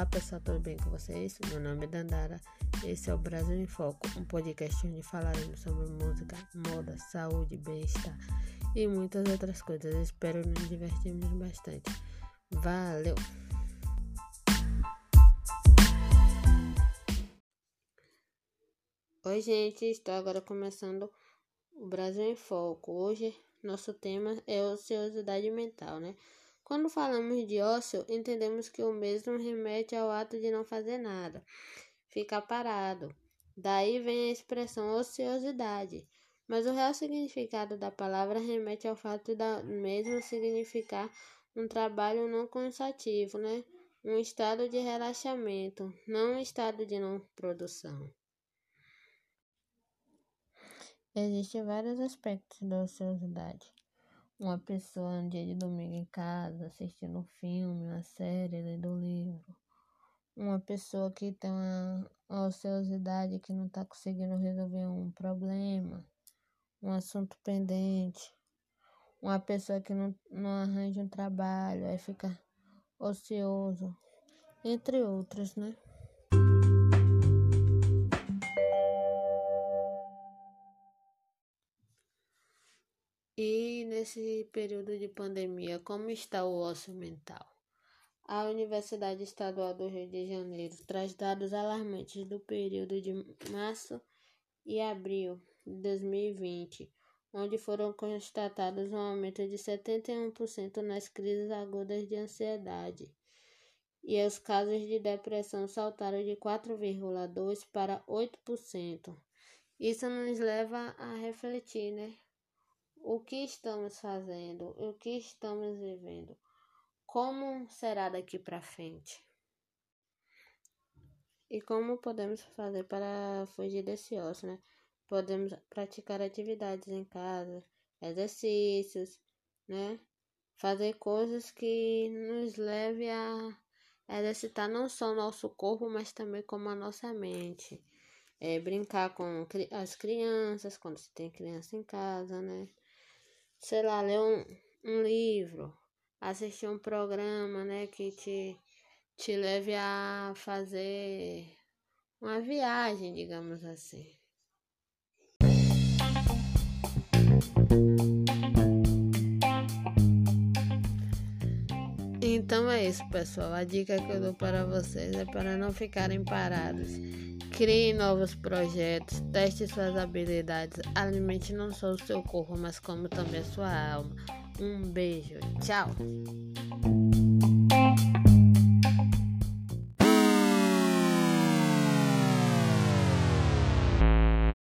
Olá pessoal, tudo bem com vocês? Meu nome é Dandara, esse é o Brasil em Foco, um podcast onde falaremos sobre música, moda, saúde, bem-estar e muitas outras coisas. Espero nos divertirmos bastante. Valeu! Oi gente, estou agora começando o Brasil em Foco. Hoje nosso tema é ociosidade mental, né? Quando falamos de ócio, entendemos que o mesmo remete ao ato de não fazer nada, ficar parado. Daí vem a expressão ociosidade. Mas o real significado da palavra remete ao fato da mesmo significar um trabalho não cansativo, né? Um estado de relaxamento, não um estado de não produção. Existem vários aspectos da ociosidade uma pessoa no dia de domingo em casa, assistindo um filme, uma série, lendo um livro. Uma pessoa que tem uma, ociosidade que não está conseguindo resolver um problema, um assunto pendente. Uma pessoa que não, não arranja um trabalho, aí fica ocioso, entre outros, né? E nesse período de pandemia, como está o ócio mental? A Universidade Estadual do Rio de Janeiro traz dados alarmantes do período de março e abril de 2020, onde foram constatados um aumento de 71% nas crises agudas de ansiedade. E os casos de depressão saltaram de 4,2% para 8%. Isso nos leva a refletir, né? O que estamos fazendo, o que estamos vivendo, como será daqui para frente. E como podemos fazer para fugir desse ócio, né? Podemos praticar atividades em casa, exercícios, né? Fazer coisas que nos leve a exercitar não só o nosso corpo, mas também como a nossa mente. É, brincar com as crianças, quando se tem criança em casa, né? Sei lá, ler um, um livro, assistir um programa, né, que te, te leve a fazer uma viagem, digamos assim. Então é isso, pessoal. A dica que eu dou para vocês é para não ficarem parados. Crie novos projetos, teste suas habilidades, alimente não só o seu corpo, mas como também a sua alma. Um beijo, tchau!